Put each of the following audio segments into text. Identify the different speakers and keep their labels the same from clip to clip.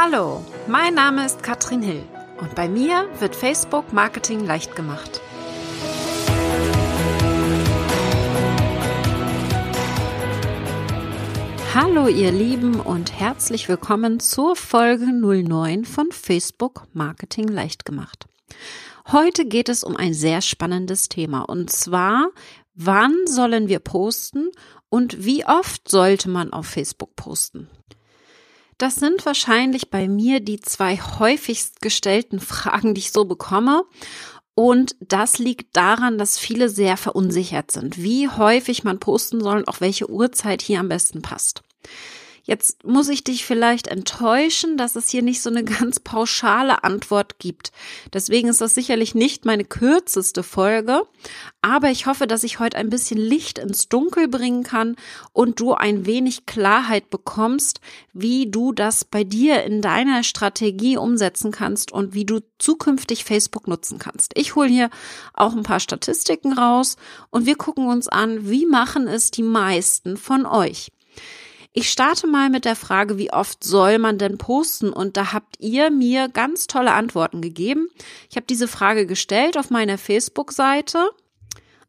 Speaker 1: Hallo, mein Name ist Katrin Hill und bei mir wird Facebook Marketing leicht gemacht. Hallo ihr Lieben und herzlich willkommen zur Folge 09 von Facebook Marketing leicht gemacht. Heute geht es um ein sehr spannendes Thema und zwar, wann sollen wir posten und wie oft sollte man auf Facebook posten? Das sind wahrscheinlich bei mir die zwei häufigst gestellten Fragen, die ich so bekomme. Und das liegt daran, dass viele sehr verunsichert sind, wie häufig man posten soll und auch welche Uhrzeit hier am besten passt. Jetzt muss ich dich vielleicht enttäuschen, dass es hier nicht so eine ganz pauschale Antwort gibt. Deswegen ist das sicherlich nicht meine kürzeste Folge, aber ich hoffe, dass ich heute ein bisschen Licht ins Dunkel bringen kann und du ein wenig Klarheit bekommst, wie du das bei dir in deiner Strategie umsetzen kannst und wie du zukünftig Facebook nutzen kannst. Ich hole hier auch ein paar Statistiken raus und wir gucken uns an, wie machen es die meisten von euch. Ich starte mal mit der Frage, wie oft soll man denn posten? Und da habt ihr mir ganz tolle Antworten gegeben. Ich habe diese Frage gestellt auf meiner Facebook-Seite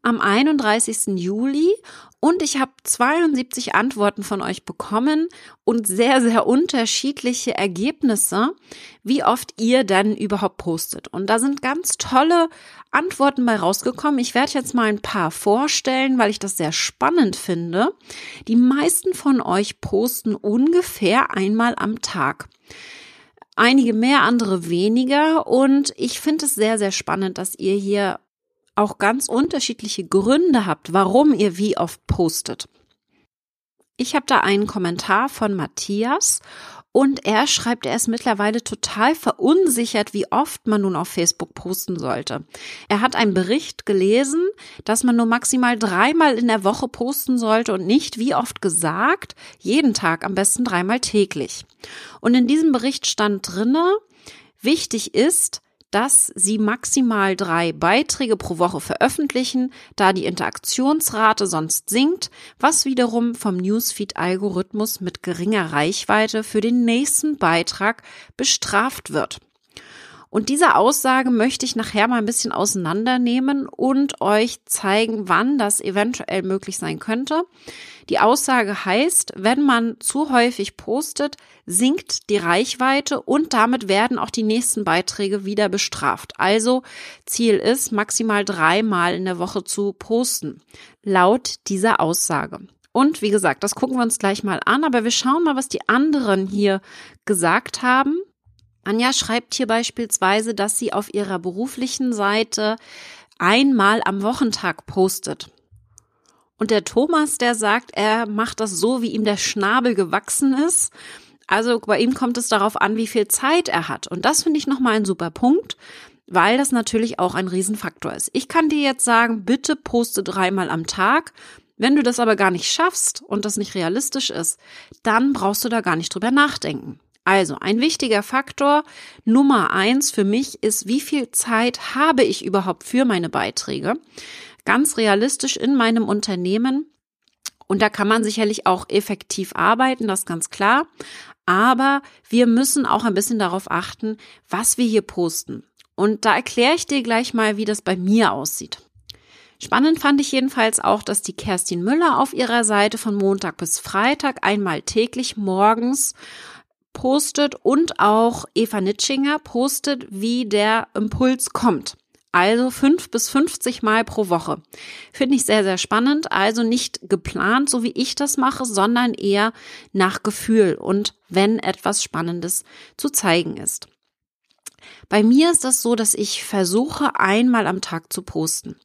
Speaker 1: am 31. Juli und ich habe 72 Antworten von euch bekommen und sehr, sehr unterschiedliche Ergebnisse, wie oft ihr dann überhaupt postet. Und da sind ganz tolle Antworten bei rausgekommen. Ich werde jetzt mal ein paar vorstellen, weil ich das sehr spannend finde. Die meisten von euch posten ungefähr einmal am Tag. Einige mehr, andere weniger. Und ich finde es sehr, sehr spannend, dass ihr hier auch ganz unterschiedliche Gründe habt, warum ihr wie oft postet. Ich habe da einen Kommentar von Matthias und er schreibt, er ist mittlerweile total verunsichert, wie oft man nun auf Facebook posten sollte. Er hat einen Bericht gelesen, dass man nur maximal dreimal in der Woche posten sollte und nicht, wie oft gesagt, jeden Tag, am besten dreimal täglich. Und in diesem Bericht stand drinne, wichtig ist, dass sie maximal drei Beiträge pro Woche veröffentlichen, da die Interaktionsrate sonst sinkt, was wiederum vom Newsfeed-Algorithmus mit geringer Reichweite für den nächsten Beitrag bestraft wird. Und diese Aussage möchte ich nachher mal ein bisschen auseinandernehmen und euch zeigen, wann das eventuell möglich sein könnte. Die Aussage heißt, wenn man zu häufig postet, sinkt die Reichweite und damit werden auch die nächsten Beiträge wieder bestraft. Also Ziel ist, maximal dreimal in der Woche zu posten, laut dieser Aussage. Und wie gesagt, das gucken wir uns gleich mal an, aber wir schauen mal, was die anderen hier gesagt haben. Anja schreibt hier beispielsweise, dass sie auf ihrer beruflichen Seite einmal am Wochentag postet. Und der Thomas, der sagt, er macht das so, wie ihm der Schnabel gewachsen ist. Also bei ihm kommt es darauf an, wie viel Zeit er hat. Und das finde ich nochmal ein super Punkt, weil das natürlich auch ein Riesenfaktor ist. Ich kann dir jetzt sagen, bitte poste dreimal am Tag. Wenn du das aber gar nicht schaffst und das nicht realistisch ist, dann brauchst du da gar nicht drüber nachdenken. Also ein wichtiger Faktor Nummer eins für mich ist, wie viel Zeit habe ich überhaupt für meine Beiträge? Ganz realistisch in meinem Unternehmen. Und da kann man sicherlich auch effektiv arbeiten, das ist ganz klar. Aber wir müssen auch ein bisschen darauf achten, was wir hier posten. Und da erkläre ich dir gleich mal, wie das bei mir aussieht. Spannend fand ich jedenfalls auch, dass die Kerstin Müller auf ihrer Seite von Montag bis Freitag einmal täglich morgens postet und auch Eva Nitschinger postet, wie der Impuls kommt. Also fünf bis 50 Mal pro Woche. Finde ich sehr, sehr spannend. Also nicht geplant, so wie ich das mache, sondern eher nach Gefühl und wenn etwas Spannendes zu zeigen ist. Bei mir ist das so, dass ich versuche, einmal am Tag zu posten.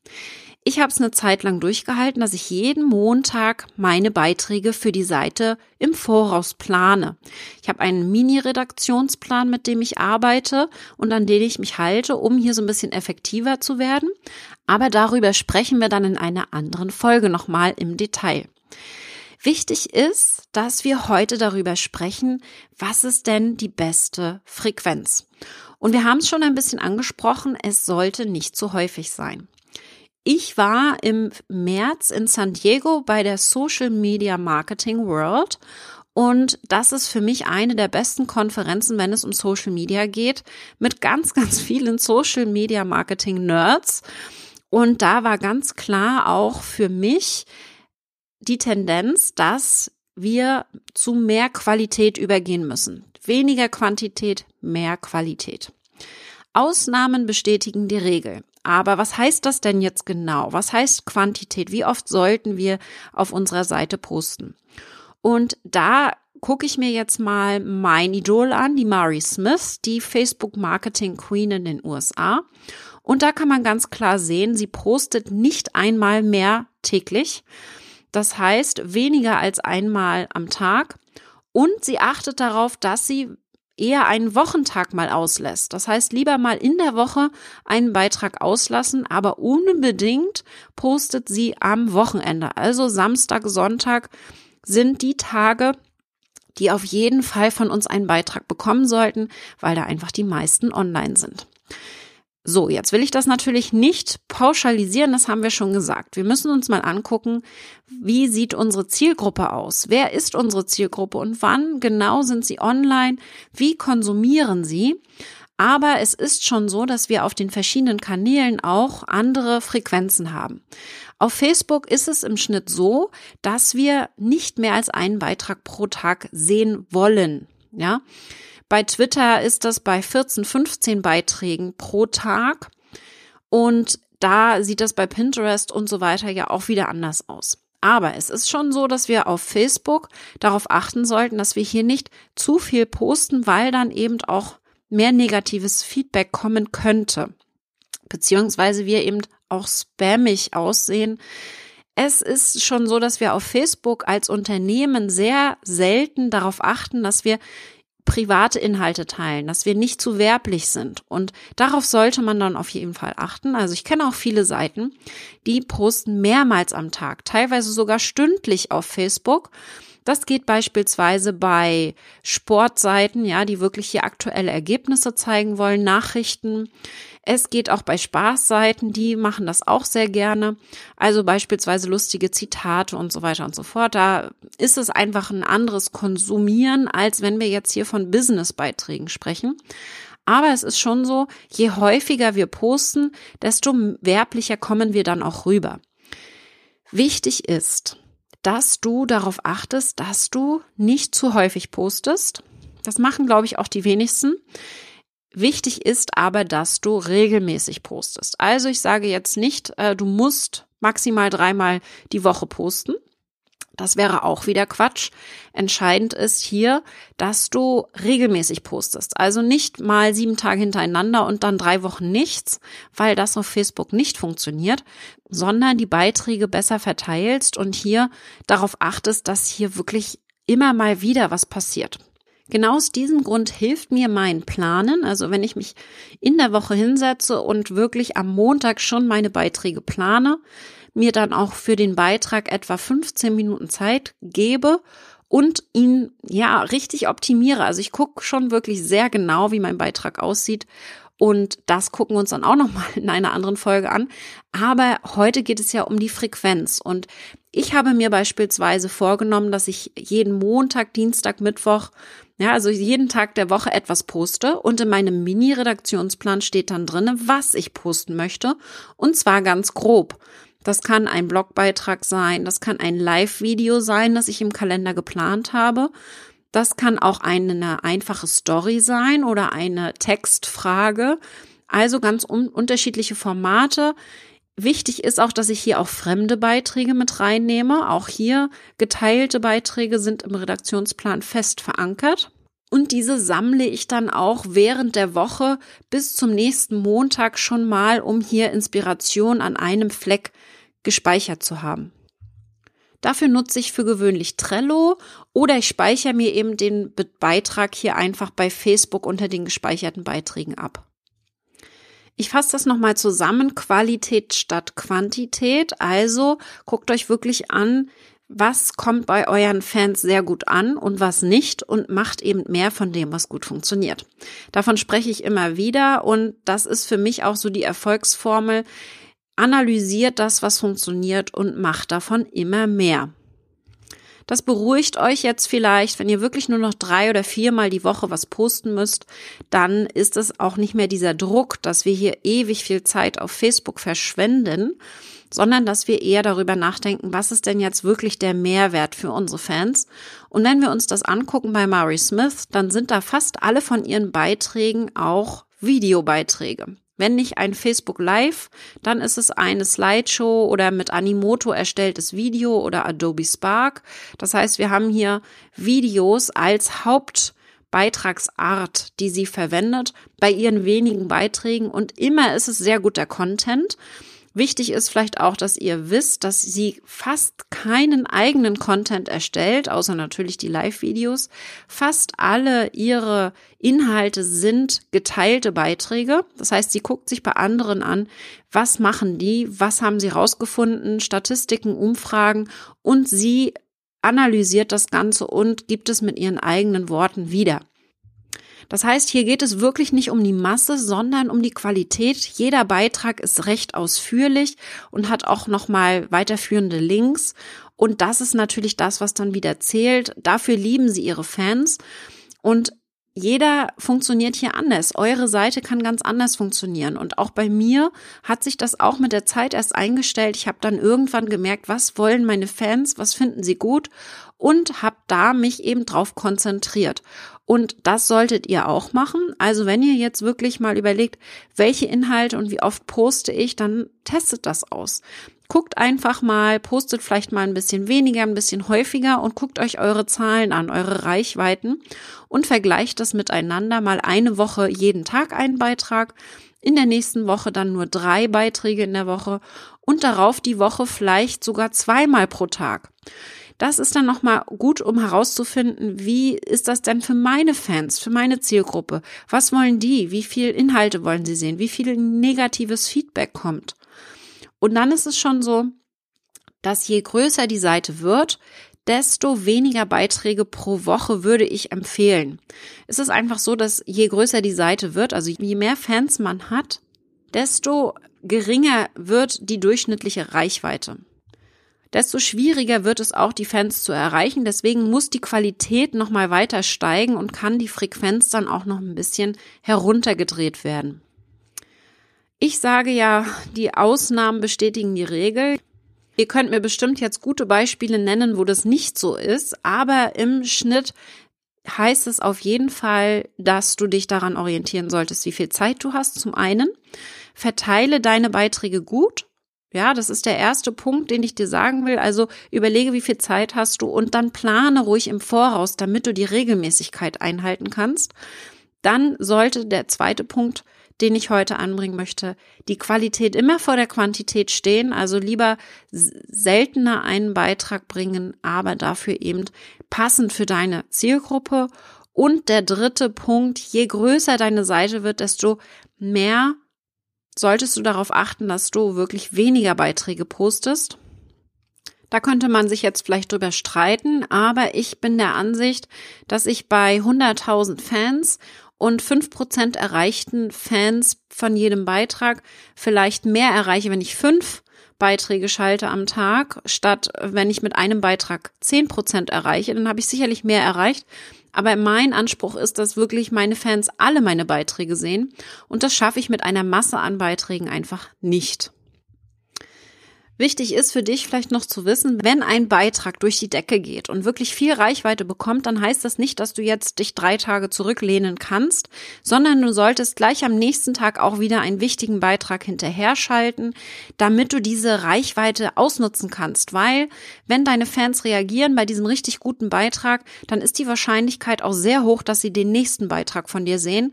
Speaker 1: Ich habe es eine Zeit lang durchgehalten, dass ich jeden Montag meine Beiträge für die Seite im Voraus plane. Ich habe einen Mini-Redaktionsplan, mit dem ich arbeite und an den ich mich halte, um hier so ein bisschen effektiver zu werden. Aber darüber sprechen wir dann in einer anderen Folge nochmal im Detail. Wichtig ist, dass wir heute darüber sprechen, was ist denn die beste Frequenz? Und wir haben es schon ein bisschen angesprochen, es sollte nicht zu häufig sein. Ich war im März in San Diego bei der Social Media Marketing World Und das ist für mich eine der besten Konferenzen, wenn es um Social Media geht, mit ganz, ganz vielen Social Media Marketing Nerds. Und da war ganz klar auch für mich die Tendenz, dass wir zu mehr Qualität übergehen müssen. Weniger Quantität, mehr Qualität. Ausnahmen bestätigen die Regel. Aber was heißt das denn jetzt genau? Was heißt Quantität? Wie oft sollten wir auf unserer Seite posten? Und da gucke ich mir jetzt mal mein Idol an, die Mari Smith, die Facebook Marketing Queen in den USA. Und da kann man ganz klar sehen, sie postet nicht einmal mehr täglich. Das heißt, weniger als einmal am Tag. Und sie achtet darauf, dass sie eher einen Wochentag mal auslässt. Das heißt, lieber mal in der Woche einen Beitrag auslassen, aber unbedingt postet sie am Wochenende. Also Samstag, Sonntag sind die Tage, die auf jeden Fall von uns einen Beitrag bekommen sollten, weil da einfach die meisten online sind. So, jetzt will ich das natürlich nicht pauschalisieren, das haben wir schon gesagt. Wir müssen uns mal angucken, wie sieht unsere Zielgruppe aus? Wer ist unsere Zielgruppe und wann genau sind sie online? Wie konsumieren sie? Aber es ist schon so, dass wir auf den verschiedenen Kanälen auch andere Frequenzen haben. Auf Facebook ist es im Schnitt so, dass wir nicht mehr als einen Beitrag pro Tag sehen wollen. Ja, bei Twitter ist das bei 14, 15 Beiträgen pro Tag. Und da sieht das bei Pinterest und so weiter ja auch wieder anders aus. Aber es ist schon so, dass wir auf Facebook darauf achten sollten, dass wir hier nicht zu viel posten, weil dann eben auch mehr negatives Feedback kommen könnte. Beziehungsweise wir eben auch spammig aussehen. Es ist schon so, dass wir auf Facebook als Unternehmen sehr selten darauf achten, dass wir private Inhalte teilen, dass wir nicht zu werblich sind. Und darauf sollte man dann auf jeden Fall achten. Also ich kenne auch viele Seiten, die posten mehrmals am Tag, teilweise sogar stündlich auf Facebook. Das geht beispielsweise bei Sportseiten, ja, die wirklich hier aktuelle Ergebnisse zeigen wollen, Nachrichten. Es geht auch bei Spaßseiten, die machen das auch sehr gerne. Also beispielsweise lustige Zitate und so weiter und so fort. Da ist es einfach ein anderes Konsumieren, als wenn wir jetzt hier von Businessbeiträgen sprechen. Aber es ist schon so, je häufiger wir posten, desto werblicher kommen wir dann auch rüber. Wichtig ist, dass du darauf achtest, dass du nicht zu häufig postest. Das machen, glaube ich, auch die wenigsten. Wichtig ist aber, dass du regelmäßig postest. Also ich sage jetzt nicht, äh, du musst maximal dreimal die Woche posten. Das wäre auch wieder Quatsch. Entscheidend ist hier, dass du regelmäßig postest. Also nicht mal sieben Tage hintereinander und dann drei Wochen nichts, weil das auf Facebook nicht funktioniert, sondern die Beiträge besser verteilst und hier darauf achtest, dass hier wirklich immer mal wieder was passiert. Genau aus diesem Grund hilft mir mein Planen. Also wenn ich mich in der Woche hinsetze und wirklich am Montag schon meine Beiträge plane, mir dann auch für den Beitrag etwa 15 Minuten Zeit gebe und ihn ja richtig optimiere. Also ich gucke schon wirklich sehr genau, wie mein Beitrag aussieht und das gucken wir uns dann auch nochmal in einer anderen Folge an. Aber heute geht es ja um die Frequenz. Und ich habe mir beispielsweise vorgenommen, dass ich jeden Montag, Dienstag, Mittwoch, ja, also jeden Tag der Woche etwas poste. Und in meinem Mini-Redaktionsplan steht dann drinne, was ich posten möchte. Und zwar ganz grob. Das kann ein Blogbeitrag sein, das kann ein Live-Video sein, das ich im Kalender geplant habe. Das kann auch eine einfache Story sein oder eine Textfrage. Also ganz un unterschiedliche Formate. Wichtig ist auch, dass ich hier auch fremde Beiträge mit reinnehme. Auch hier geteilte Beiträge sind im Redaktionsplan fest verankert. Und diese sammle ich dann auch während der Woche bis zum nächsten Montag schon mal, um hier Inspiration an einem Fleck gespeichert zu haben. Dafür nutze ich für gewöhnlich Trello oder ich speichere mir eben den Beitrag hier einfach bei Facebook unter den gespeicherten Beiträgen ab. Ich fasse das nochmal zusammen. Qualität statt Quantität. Also guckt euch wirklich an, was kommt bei euren Fans sehr gut an und was nicht und macht eben mehr von dem, was gut funktioniert. Davon spreche ich immer wieder und das ist für mich auch so die Erfolgsformel analysiert das, was funktioniert und macht davon immer mehr. Das beruhigt euch jetzt vielleicht, wenn ihr wirklich nur noch drei oder viermal die Woche was posten müsst, dann ist es auch nicht mehr dieser Druck, dass wir hier ewig viel Zeit auf Facebook verschwenden, sondern dass wir eher darüber nachdenken, was ist denn jetzt wirklich der Mehrwert für unsere Fans? Und wenn wir uns das angucken bei Mari Smith, dann sind da fast alle von ihren Beiträgen auch Videobeiträge. Wenn nicht ein Facebook Live, dann ist es eine Slideshow oder mit Animoto erstelltes Video oder Adobe Spark. Das heißt, wir haben hier Videos als Hauptbeitragsart, die sie verwendet bei ihren wenigen Beiträgen und immer ist es sehr guter Content. Wichtig ist vielleicht auch, dass ihr wisst, dass sie fast keinen eigenen Content erstellt, außer natürlich die Live-Videos. Fast alle ihre Inhalte sind geteilte Beiträge. Das heißt, sie guckt sich bei anderen an, was machen die, was haben sie rausgefunden, Statistiken, Umfragen und sie analysiert das Ganze und gibt es mit ihren eigenen Worten wieder. Das heißt, hier geht es wirklich nicht um die Masse, sondern um die Qualität. Jeder Beitrag ist recht ausführlich und hat auch nochmal weiterführende Links. Und das ist natürlich das, was dann wieder zählt. Dafür lieben sie ihre Fans. Und jeder funktioniert hier anders. Eure Seite kann ganz anders funktionieren. Und auch bei mir hat sich das auch mit der Zeit erst eingestellt. Ich habe dann irgendwann gemerkt, was wollen meine Fans, was finden sie gut und habe da mich eben drauf konzentriert. Und das solltet ihr auch machen. Also wenn ihr jetzt wirklich mal überlegt, welche Inhalte und wie oft poste ich, dann testet das aus. Guckt einfach mal, postet vielleicht mal ein bisschen weniger, ein bisschen häufiger und guckt euch eure Zahlen an, eure Reichweiten und vergleicht das miteinander. Mal eine Woche jeden Tag einen Beitrag, in der nächsten Woche dann nur drei Beiträge in der Woche und darauf die Woche vielleicht sogar zweimal pro Tag. Das ist dann nochmal gut, um herauszufinden, wie ist das denn für meine Fans, für meine Zielgruppe? Was wollen die? Wie viel Inhalte wollen sie sehen? Wie viel negatives Feedback kommt? Und dann ist es schon so, dass je größer die Seite wird, desto weniger Beiträge pro Woche würde ich empfehlen. Es ist einfach so, dass je größer die Seite wird, also je mehr Fans man hat, desto geringer wird die durchschnittliche Reichweite desto schwieriger wird es auch, die Fans zu erreichen. Deswegen muss die Qualität nochmal weiter steigen und kann die Frequenz dann auch noch ein bisschen heruntergedreht werden. Ich sage ja, die Ausnahmen bestätigen die Regel. Ihr könnt mir bestimmt jetzt gute Beispiele nennen, wo das nicht so ist, aber im Schnitt heißt es auf jeden Fall, dass du dich daran orientieren solltest, wie viel Zeit du hast. Zum einen, verteile deine Beiträge gut ja, das ist der erste Punkt, den ich dir sagen will. Also überlege, wie viel Zeit hast du und dann plane ruhig im Voraus, damit du die Regelmäßigkeit einhalten kannst. Dann sollte der zweite Punkt, den ich heute anbringen möchte, die Qualität immer vor der Quantität stehen. Also lieber seltener einen Beitrag bringen, aber dafür eben passend für deine Zielgruppe. Und der dritte Punkt, je größer deine Seite wird, desto mehr solltest du darauf achten, dass du wirklich weniger Beiträge postest. Da könnte man sich jetzt vielleicht drüber streiten, aber ich bin der Ansicht, dass ich bei 100.000 Fans und 5% erreichten Fans von jedem Beitrag vielleicht mehr erreiche, wenn ich fünf Beiträge schalte am Tag, statt wenn ich mit einem Beitrag 10% erreiche, dann habe ich sicherlich mehr erreicht, aber mein Anspruch ist, dass wirklich meine Fans alle meine Beiträge sehen. Und das schaffe ich mit einer Masse an Beiträgen einfach nicht. Wichtig ist für dich vielleicht noch zu wissen, wenn ein Beitrag durch die Decke geht und wirklich viel Reichweite bekommt, dann heißt das nicht, dass du jetzt dich drei Tage zurücklehnen kannst, sondern du solltest gleich am nächsten Tag auch wieder einen wichtigen Beitrag hinterher schalten, damit du diese Reichweite ausnutzen kannst. Weil, wenn deine Fans reagieren bei diesem richtig guten Beitrag, dann ist die Wahrscheinlichkeit auch sehr hoch, dass sie den nächsten Beitrag von dir sehen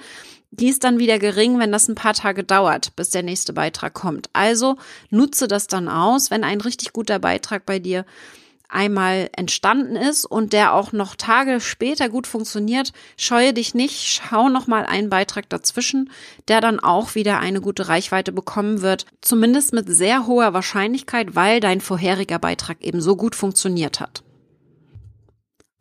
Speaker 1: die ist dann wieder gering, wenn das ein paar Tage dauert, bis der nächste Beitrag kommt. Also nutze das dann aus, wenn ein richtig guter Beitrag bei dir einmal entstanden ist und der auch noch Tage später gut funktioniert, scheue dich nicht, schau noch mal einen Beitrag dazwischen, der dann auch wieder eine gute Reichweite bekommen wird, zumindest mit sehr hoher Wahrscheinlichkeit, weil dein vorheriger Beitrag eben so gut funktioniert hat.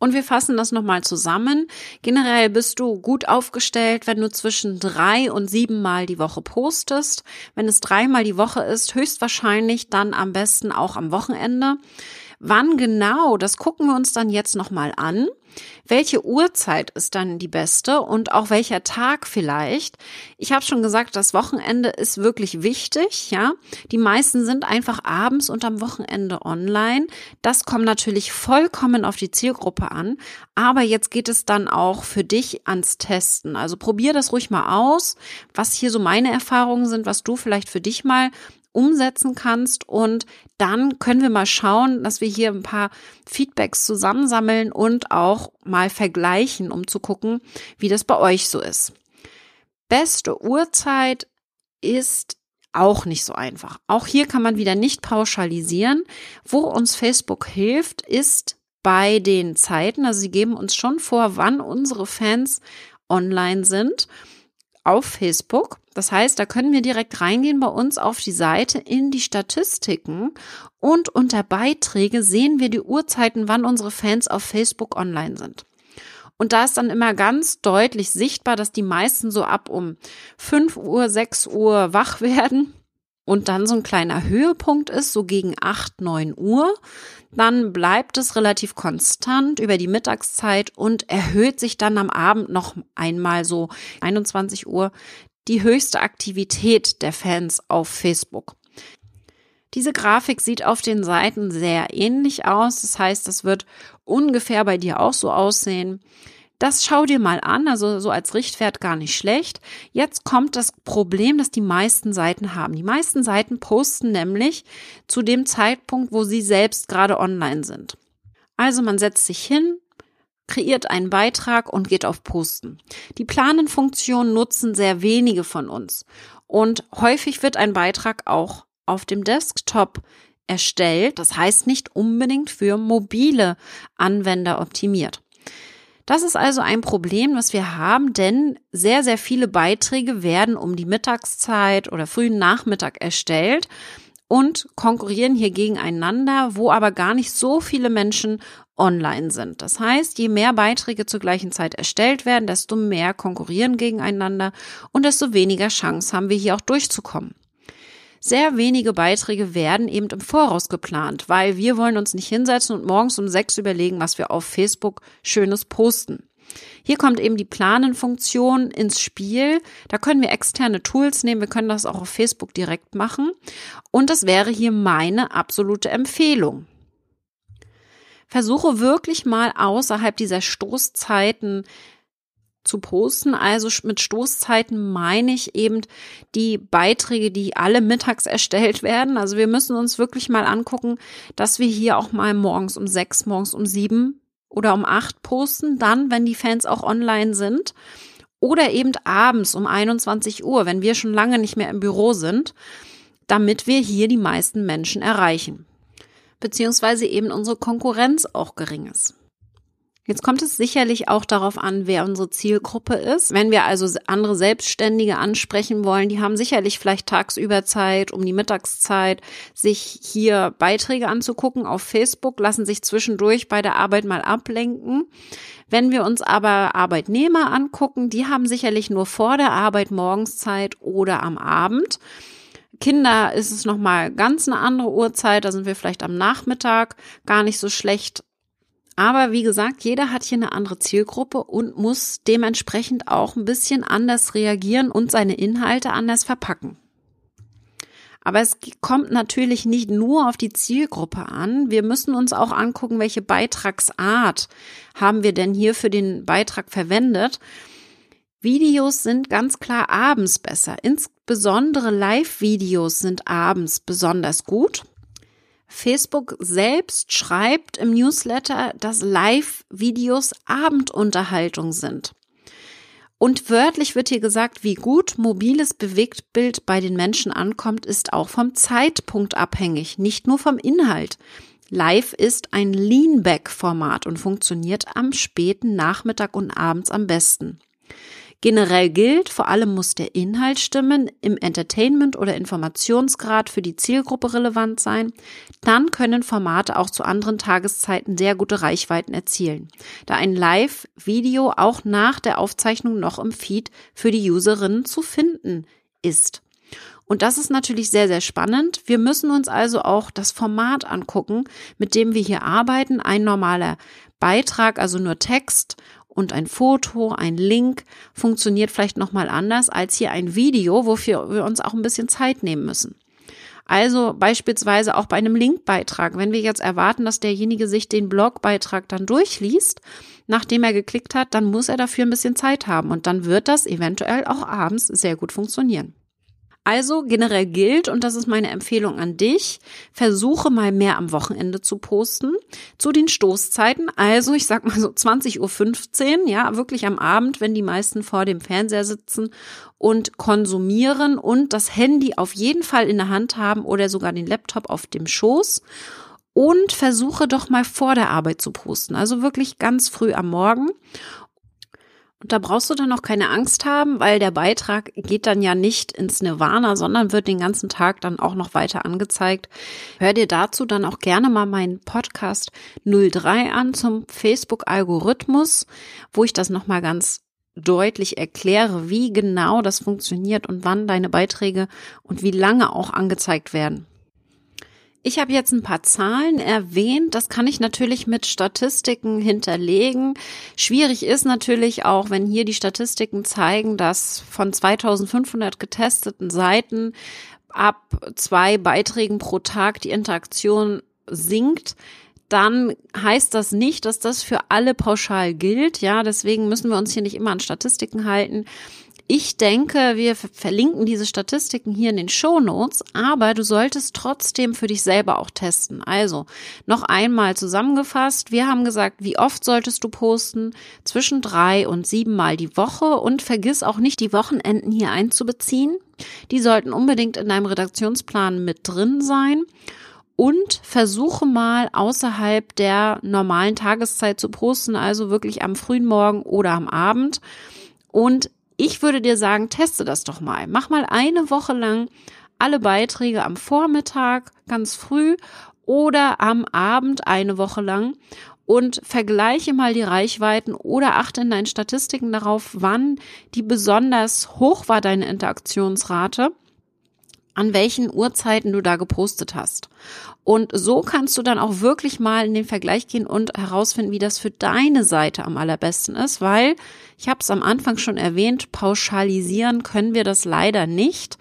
Speaker 1: Und wir fassen das nochmal zusammen. Generell bist du gut aufgestellt, wenn du zwischen drei und sieben Mal die Woche postest. Wenn es dreimal die Woche ist, höchstwahrscheinlich dann am besten auch am Wochenende Wann genau, das gucken wir uns dann jetzt nochmal an. Welche Uhrzeit ist dann die beste und auch welcher Tag vielleicht? Ich habe schon gesagt, das Wochenende ist wirklich wichtig, ja. Die meisten sind einfach abends und am Wochenende online. Das kommt natürlich vollkommen auf die Zielgruppe an, aber jetzt geht es dann auch für dich ans Testen. Also probier das ruhig mal aus, was hier so meine Erfahrungen sind, was du vielleicht für dich mal umsetzen kannst. Und dann können wir mal schauen, dass wir hier ein paar Feedbacks zusammensammeln und auch mal vergleichen, um zu gucken, wie das bei euch so ist. Beste Uhrzeit ist auch nicht so einfach. Auch hier kann man wieder nicht pauschalisieren. Wo uns Facebook hilft, ist bei den Zeiten. Also sie geben uns schon vor, wann unsere Fans online sind auf Facebook. Das heißt, da können wir direkt reingehen bei uns auf die Seite in die Statistiken und unter Beiträge sehen wir die Uhrzeiten, wann unsere Fans auf Facebook online sind. Und da ist dann immer ganz deutlich sichtbar, dass die meisten so ab um 5 Uhr, 6 Uhr wach werden und dann so ein kleiner Höhepunkt ist, so gegen 8, 9 Uhr. Dann bleibt es relativ konstant über die Mittagszeit und erhöht sich dann am Abend noch einmal so 21 Uhr die höchste Aktivität der Fans auf Facebook. Diese Grafik sieht auf den Seiten sehr ähnlich aus. Das heißt, das wird ungefähr bei dir auch so aussehen. Das schau dir mal an, also so als Richtwert gar nicht schlecht. Jetzt kommt das Problem, das die meisten Seiten haben. Die meisten Seiten posten nämlich zu dem Zeitpunkt, wo sie selbst gerade online sind. Also man setzt sich hin, kreiert einen Beitrag und geht auf Posten. Die Planenfunktion nutzen sehr wenige von uns. Und häufig wird ein Beitrag auch auf dem Desktop erstellt. Das heißt nicht unbedingt für mobile Anwender optimiert. Das ist also ein Problem, was wir haben, denn sehr, sehr viele Beiträge werden um die Mittagszeit oder frühen Nachmittag erstellt und konkurrieren hier gegeneinander, wo aber gar nicht so viele Menschen online sind. Das heißt, je mehr Beiträge zur gleichen Zeit erstellt werden, desto mehr konkurrieren gegeneinander und desto weniger Chance haben wir hier auch durchzukommen. Sehr wenige Beiträge werden eben im Voraus geplant, weil wir wollen uns nicht hinsetzen und morgens um sechs überlegen, was wir auf Facebook Schönes posten. Hier kommt eben die Planenfunktion ins Spiel. Da können wir externe Tools nehmen. Wir können das auch auf Facebook direkt machen. Und das wäre hier meine absolute Empfehlung. Versuche wirklich mal außerhalb dieser Stoßzeiten zu posten. Also mit Stoßzeiten meine ich eben die Beiträge, die alle mittags erstellt werden. Also wir müssen uns wirklich mal angucken, dass wir hier auch mal morgens um sechs, morgens um sieben oder um acht posten, dann, wenn die Fans auch online sind. Oder eben abends um 21 Uhr, wenn wir schon lange nicht mehr im Büro sind, damit wir hier die meisten Menschen erreichen. Beziehungsweise eben unsere Konkurrenz auch gering ist. Jetzt kommt es sicherlich auch darauf an, wer unsere Zielgruppe ist. Wenn wir also andere Selbstständige ansprechen wollen, die haben sicherlich vielleicht tagsüber Zeit, um die Mittagszeit, sich hier Beiträge anzugucken auf Facebook, lassen sich zwischendurch bei der Arbeit mal ablenken. Wenn wir uns aber Arbeitnehmer angucken, die haben sicherlich nur vor der Arbeit Morgenszeit oder am Abend. Kinder ist es nochmal ganz eine andere Uhrzeit, da sind wir vielleicht am Nachmittag gar nicht so schlecht aber wie gesagt, jeder hat hier eine andere Zielgruppe und muss dementsprechend auch ein bisschen anders reagieren und seine Inhalte anders verpacken. Aber es kommt natürlich nicht nur auf die Zielgruppe an. Wir müssen uns auch angucken, welche Beitragsart haben wir denn hier für den Beitrag verwendet. Videos sind ganz klar abends besser. Insbesondere Live-Videos sind abends besonders gut. Facebook selbst schreibt im Newsletter, dass Live-Videos Abendunterhaltung sind. Und wörtlich wird hier gesagt, wie gut mobiles Bewegtbild bei den Menschen ankommt, ist auch vom Zeitpunkt abhängig, nicht nur vom Inhalt. Live ist ein Leanback-Format und funktioniert am späten Nachmittag und abends am besten. Generell gilt, vor allem muss der Inhalt stimmen, im Entertainment oder Informationsgrad für die Zielgruppe relevant sein. Dann können Formate auch zu anderen Tageszeiten sehr gute Reichweiten erzielen, da ein Live-Video auch nach der Aufzeichnung noch im Feed für die Userinnen zu finden ist. Und das ist natürlich sehr, sehr spannend. Wir müssen uns also auch das Format angucken, mit dem wir hier arbeiten. Ein normaler Beitrag, also nur Text und ein Foto, ein Link funktioniert vielleicht nochmal anders als hier ein Video, wofür wir uns auch ein bisschen Zeit nehmen müssen. Also beispielsweise auch bei einem Linkbeitrag, wenn wir jetzt erwarten, dass derjenige sich den Blogbeitrag dann durchliest, nachdem er geklickt hat, dann muss er dafür ein bisschen Zeit haben und dann wird das eventuell auch abends sehr gut funktionieren. Also generell gilt, und das ist meine Empfehlung an dich, versuche mal mehr am Wochenende zu posten. Zu den Stoßzeiten, also ich sag mal so 20.15 Uhr, ja, wirklich am Abend, wenn die meisten vor dem Fernseher sitzen und konsumieren und das Handy auf jeden Fall in der Hand haben oder sogar den Laptop auf dem Schoß und versuche doch mal vor der Arbeit zu posten. Also wirklich ganz früh am Morgen. Und da brauchst du dann auch keine Angst haben, weil der Beitrag geht dann ja nicht ins Nirvana, sondern wird den ganzen Tag dann auch noch weiter angezeigt. Hör dir dazu dann auch gerne mal meinen Podcast 03 an zum Facebook-Algorithmus, wo ich das nochmal ganz deutlich erkläre, wie genau das funktioniert und wann deine Beiträge und wie lange auch angezeigt werden. Ich habe jetzt ein paar Zahlen erwähnt. Das kann ich natürlich mit Statistiken hinterlegen. Schwierig ist natürlich auch, wenn hier die Statistiken zeigen, dass von 2500 getesteten Seiten ab zwei Beiträgen pro Tag die Interaktion sinkt dann heißt das nicht, dass das für alle pauschal gilt. Ja, deswegen müssen wir uns hier nicht immer an Statistiken halten. Ich denke, wir verlinken diese Statistiken hier in den Show Notes, aber du solltest trotzdem für dich selber auch testen. Also noch einmal zusammengefasst. Wir haben gesagt, wie oft solltest du posten? Zwischen drei und sieben Mal die Woche und vergiss auch nicht, die Wochenenden hier einzubeziehen. Die sollten unbedingt in deinem Redaktionsplan mit drin sein und versuche mal außerhalb der normalen Tageszeit zu posten, also wirklich am frühen Morgen oder am Abend. Und ich würde dir sagen, teste das doch mal. Mach mal eine Woche lang alle Beiträge am Vormittag ganz früh oder am Abend eine Woche lang und vergleiche mal die Reichweiten oder achte in deinen Statistiken darauf, wann die besonders hoch war, deine Interaktionsrate an welchen Uhrzeiten du da gepostet hast. Und so kannst du dann auch wirklich mal in den Vergleich gehen und herausfinden, wie das für deine Seite am allerbesten ist, weil ich habe es am Anfang schon erwähnt, pauschalisieren können wir das leider nicht.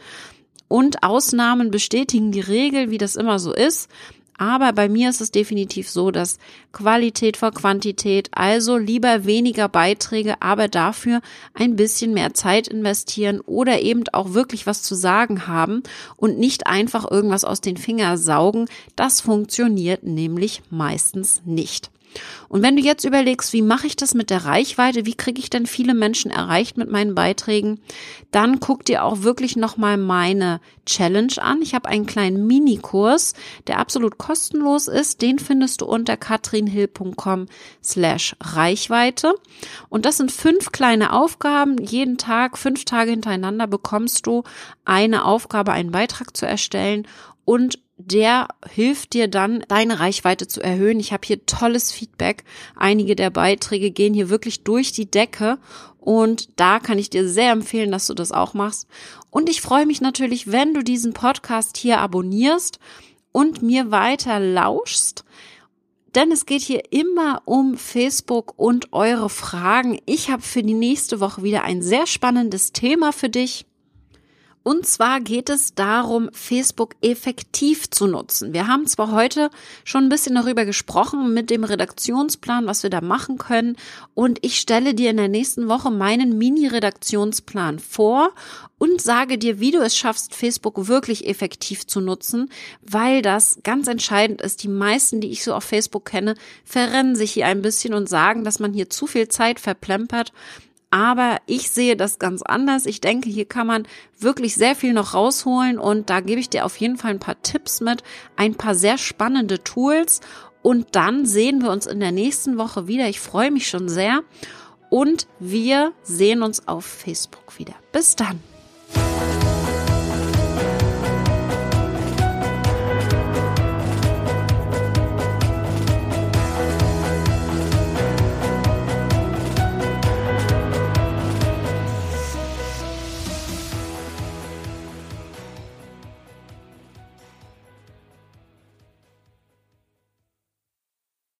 Speaker 1: Und Ausnahmen bestätigen die Regel, wie das immer so ist. Aber bei mir ist es definitiv so, dass Qualität vor Quantität, also lieber weniger Beiträge, aber dafür ein bisschen mehr Zeit investieren oder eben auch wirklich was zu sagen haben und nicht einfach irgendwas aus den Fingern saugen. Das funktioniert nämlich meistens nicht. Und wenn du jetzt überlegst, wie mache ich das mit der Reichweite, wie kriege ich denn viele Menschen erreicht mit meinen Beiträgen, dann guck dir auch wirklich nochmal meine Challenge an. Ich habe einen kleinen Minikurs, der absolut kostenlos ist. Den findest du unter katrinhill.com slash Reichweite. Und das sind fünf kleine Aufgaben. Jeden Tag, fünf Tage hintereinander bekommst du eine Aufgabe, einen Beitrag zu erstellen und der hilft dir dann, deine Reichweite zu erhöhen. Ich habe hier tolles Feedback. Einige der Beiträge gehen hier wirklich durch die Decke und da kann ich dir sehr empfehlen, dass du das auch machst. Und ich freue mich natürlich, wenn du diesen Podcast hier abonnierst und mir weiter lauschst. Denn es geht hier immer um Facebook und eure Fragen. Ich habe für die nächste Woche wieder ein sehr spannendes Thema für dich. Und zwar geht es darum, Facebook effektiv zu nutzen. Wir haben zwar heute schon ein bisschen darüber gesprochen mit dem Redaktionsplan, was wir da machen können. Und ich stelle dir in der nächsten Woche meinen Mini-Redaktionsplan vor und sage dir, wie du es schaffst, Facebook wirklich effektiv zu nutzen, weil das ganz entscheidend ist. Die meisten, die ich so auf Facebook kenne, verrennen sich hier ein bisschen und sagen, dass man hier zu viel Zeit verplempert aber ich sehe das ganz anders. Ich denke, hier kann man wirklich sehr viel noch rausholen und da gebe ich dir auf jeden Fall ein paar Tipps mit, ein paar sehr spannende Tools und dann sehen wir uns in der nächsten Woche wieder. Ich freue mich schon sehr und wir sehen uns auf Facebook wieder. Bis dann.